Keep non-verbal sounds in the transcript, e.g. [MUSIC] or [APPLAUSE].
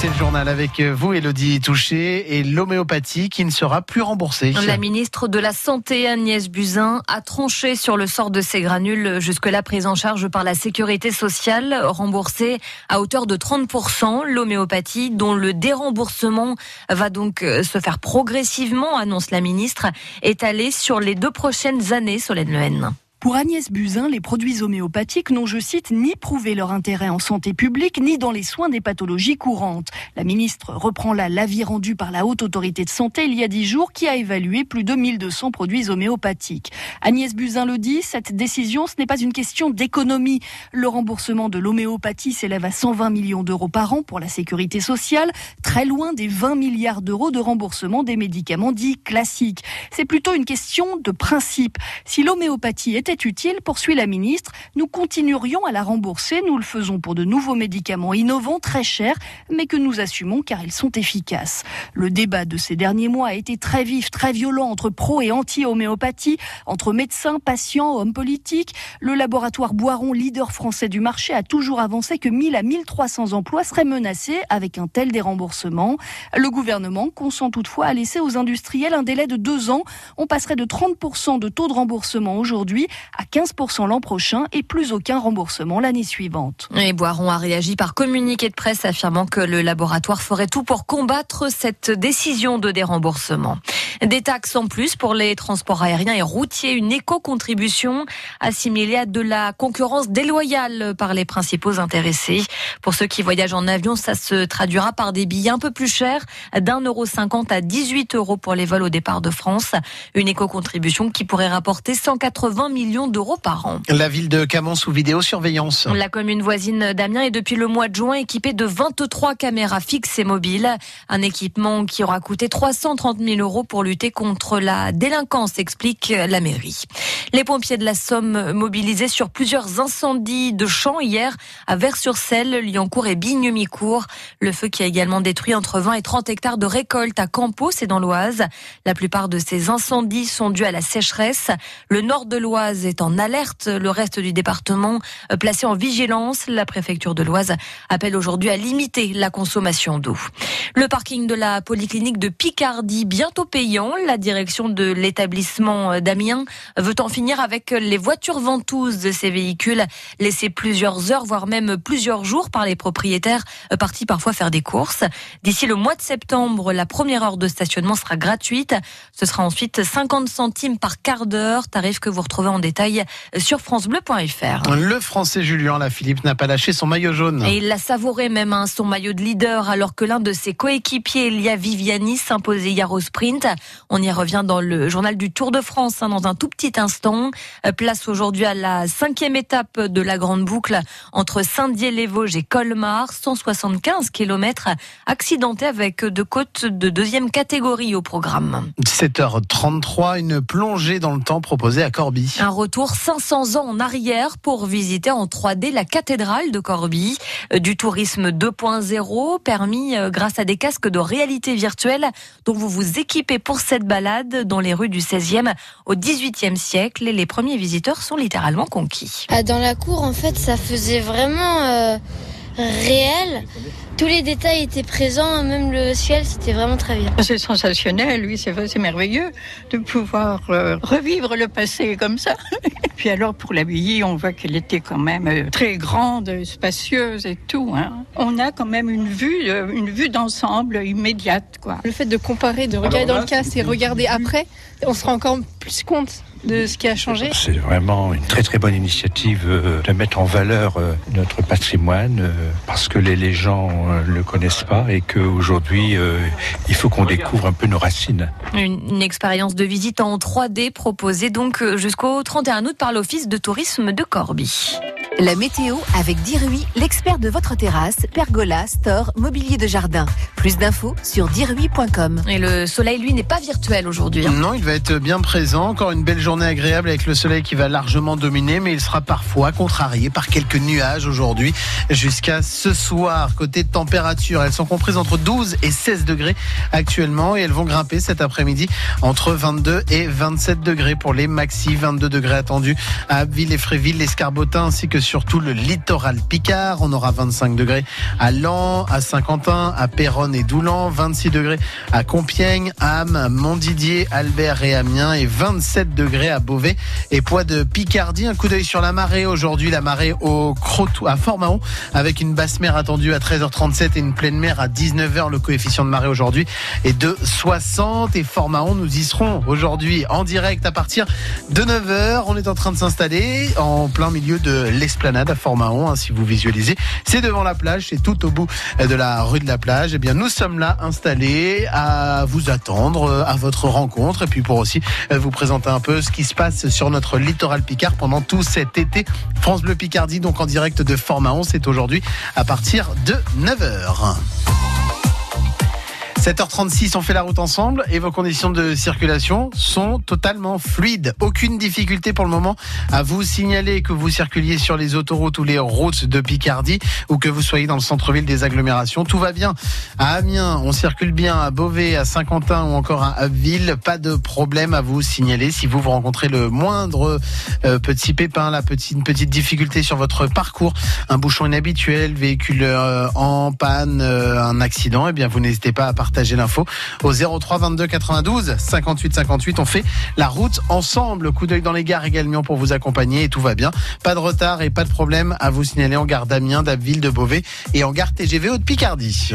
c'est le journal avec vous, Elodie Touché, et l'homéopathie qui ne sera plus remboursée. La ministre de la Santé, Agnès Buzyn, a tranché sur le sort de ces granules jusque-là prises en charge par la sécurité sociale, remboursée à hauteur de 30%. L'homéopathie, dont le déremboursement va donc se faire progressivement, annonce la ministre, étalé sur les deux prochaines années, Solène Lehen. Pour Agnès Buzyn, les produits homéopathiques n'ont, je cite, ni prouvé leur intérêt en santé publique, ni dans les soins des pathologies courantes. La ministre reprend là l'avis rendu par la Haute Autorité de Santé il y a dix jours qui a évalué plus de 1200 produits homéopathiques. Agnès Buzyn le dit, cette décision, ce n'est pas une question d'économie. Le remboursement de l'homéopathie s'élève à 120 millions d'euros par an pour la sécurité sociale, très loin des 20 milliards d'euros de remboursement des médicaments dits classiques. C'est plutôt une question de principe. Si l'homéopathie est était utile, poursuit la ministre, nous continuerions à la rembourser. Nous le faisons pour de nouveaux médicaments innovants, très chers, mais que nous assumons car ils sont efficaces. Le débat de ces derniers mois a été très vif, très violent entre pro et anti-homéopathie, entre médecins, patients, hommes politiques. Le laboratoire Boiron, leader français du marché, a toujours avancé que 1000 à 1300 emplois seraient menacés avec un tel déremboursement. Le gouvernement consent toutefois à laisser aux industriels un délai de deux ans. On passerait de 30% de taux de remboursement aujourd'hui à 15% l'an prochain et plus aucun remboursement l'année suivante. Et Boiron a réagi par communiqué de presse affirmant que le laboratoire ferait tout pour combattre cette décision de déremboursement. Des taxes en plus pour les transports aériens et routiers, une éco-contribution assimilée à de la concurrence déloyale par les principaux intéressés. Pour ceux qui voyagent en avion, ça se traduira par des billets un peu plus chers, d'un euro cinquante à 18 euros pour les vols au départ de France. Une éco-contribution qui pourrait rapporter 180 millions d'euros par an. La ville de Camon sous vidéosurveillance. La commune voisine d'Amiens est depuis le mois de juin équipée de 23 caméras fixes et mobiles. Un équipement qui aura coûté 330 000 euros pour lutter contre la délinquance, explique la mairie. Les pompiers de la Somme mobilisés sur plusieurs incendies de champs hier à Vers-sur-Selle, Lyoncourt et Bigne-Micourt. Le feu qui a également détruit entre 20 et 30 hectares de récolte à Campos et dans l'Oise. La plupart de ces incendies sont dus à la sécheresse. Le nord de l'Oise est en alerte, le reste du département euh, placé en vigilance. La préfecture de l'Oise appelle aujourd'hui à limiter la consommation d'eau. Le parking de la polyclinique de Picardie bientôt payant. La direction de l'établissement euh, d'Amiens veut en finir avec les voitures ventouses de ces véhicules laissés plusieurs heures, voire même plusieurs jours par les propriétaires euh, partis parfois faire des courses. D'ici le mois de septembre, la première heure de stationnement sera gratuite. Ce sera ensuite 50 centimes par quart d'heure, tarif que vous retrouvez en détail sur francebleu.fr. Le français Julien Lafilippe n'a pas lâché son maillot jaune. Et il l'a savouré même, hein, son maillot de leader, alors que l'un de ses coéquipiers, Elia Viviani, s'imposait hier au sprint. On y revient dans le journal du Tour de France hein, dans un tout petit instant. Euh, place aujourd'hui à la cinquième étape de la grande boucle entre Saint-Dié-les-Vosges et Colmar. 175 km accidentés avec deux côtes de deuxième catégorie au programme. 17h33, une plongée dans le temps proposée à Corbie. Un retour 500 ans en arrière pour visiter en 3D la cathédrale de Corbie. Euh, du tourisme 2.0 permis euh, grâce à des casques de réalité virtuelle dont vous vous équipez pour cette balade dans les rues du 16e au 18e siècle et les premiers visiteurs sont littéralement conquis. Ah, dans la cour, en fait, ça faisait vraiment euh, réel. Tous les détails étaient présents, même le ciel, c'était vraiment très bien. C'est sensationnel, oui, c'est c'est merveilleux de pouvoir euh, revivre le passé comme ça. Et [LAUGHS] puis alors pour l'abbaye, on voit qu'elle était quand même euh, très grande, spacieuse et tout. Hein. On a quand même une vue, euh, une vue d'ensemble immédiate, quoi. Le fait de comparer, de regarder dans le casque et regarder après, on se rend encore plus compte de ce qui a changé. C'est vraiment une très très bonne initiative euh, de mettre en valeur euh, notre patrimoine euh, parce que les, les gens euh, le connaissent pas et qu'aujourd'hui il faut qu'on découvre un peu nos racines. Une, une expérience de visite en 3D proposée donc jusqu'au 31 août par l'Office de tourisme de Corbie. La météo avec Dirui, l'expert de votre terrasse, pergola, store, mobilier de jardin. Plus d'infos sur dirui.com. Et le soleil, lui, n'est pas virtuel aujourd'hui. hein. Non, il va être bien présent. Encore une belle journée agréable avec le soleil qui va largement dominer, mais il sera parfois contrarié par quelques nuages aujourd'hui jusqu'à ce soir. Côté température, elles sont comprises entre 12 et 16 degrés actuellement et elles vont grimper cet après-midi entre 22 et 27 degrés pour les maxi. 22 degrés attendus à Abbeville et Fréville, l'Escarbotin ainsi que surtout le littoral Picard. On aura 25 degrés à Lens, à Saint-Quentin, à Péronne et Doulan, 26 degrés à Compiègne, Ham, Montdidier, Albert et Amiens 27 degrés à Beauvais et Poids de Picardie. Un coup d'œil sur la marée aujourd'hui, la marée au Crotou, à Fort-Mahon avec une basse mer attendue à 13h37 et une pleine mer à 19h. Le coefficient de marée aujourd'hui est de 60 et Fort-Mahon, nous y serons aujourd'hui en direct à partir de 9h. On est en train de s'installer en plein milieu de l'esplanade à Fort-Mahon, hein, si vous visualisez. C'est devant la plage, c'est tout au bout de la rue de la plage. Eh bien, nous sommes là installés à vous attendre à votre rencontre et puis pour aussi vous présenter un peu ce qui se passe sur notre littoral Picard pendant tout cet été. France Bleu Picardie, donc en direct de Fort-Mahon, c'est aujourd'hui à partir de 9h. 7h36, on fait la route ensemble et vos conditions de circulation sont totalement fluides. Aucune difficulté pour le moment à vous signaler que vous circuliez sur les autoroutes ou les routes de Picardie ou que vous soyez dans le centre-ville des agglomérations. Tout va bien. À Amiens, on circule bien. À Beauvais, à Saint-Quentin ou encore à Abbeville, pas de problème à vous signaler. Si vous vous rencontrez le moindre euh, petit pépin, la petite, une petite difficulté sur votre parcours, un bouchon inhabituel, véhicule euh, en panne, euh, un accident, eh bien vous n'hésitez pas à partager partager l'info au 03 22 92 58 58. On fait la route ensemble. Coup d'œil dans les gares également pour vous accompagner et tout va bien. Pas de retard et pas de problème à vous signaler en gare d'Amiens, d'Abbeville, de Beauvais et en gare TGV de Picardie.